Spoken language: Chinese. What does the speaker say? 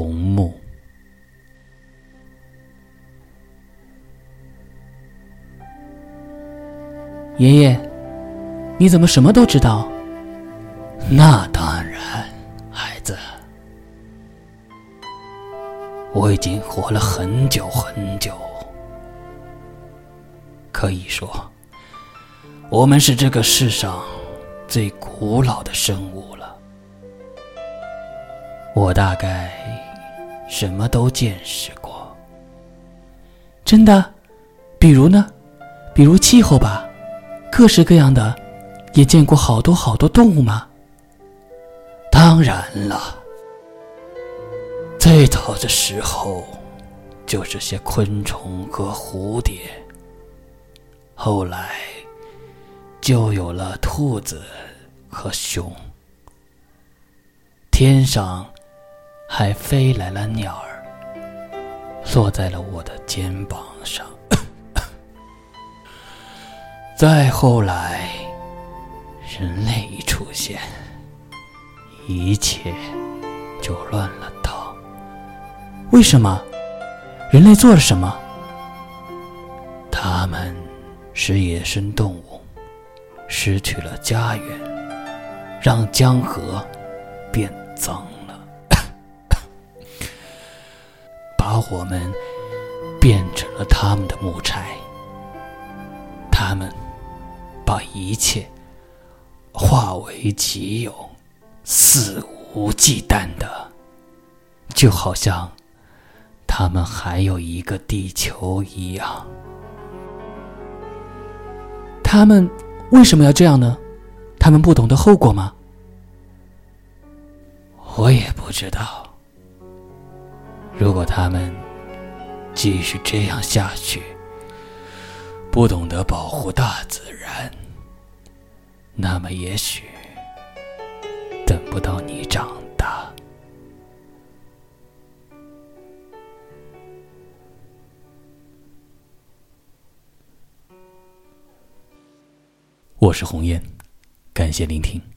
红木。爷爷，你怎么什么都知道？那当然，孩子，我已经活了很久很久，可以说，我们是这个世上最古老的生物了。我大概什么都见识过。真的？比如呢？比如气候吧。各式各样的，也见过好多好多动物吗？当然了，最早的时候就是些昆虫和蝴蝶，后来就有了兔子和熊，天上还飞来了鸟儿，落在了我的肩膀上。再后来，人类一出现，一切就乱了套。为什么？人类做了什么？他们使野生动物失去了家园，让江河变脏我们变成了他们的木柴。他们。把一切化为己有，肆无忌惮的，就好像他们还有一个地球一样。他们为什么要这样呢？他们不懂得后果吗？我也不知道。如果他们继续这样下去，不懂得保护大自然。那么，也许等不到你长大。我是红烟，感谢聆听。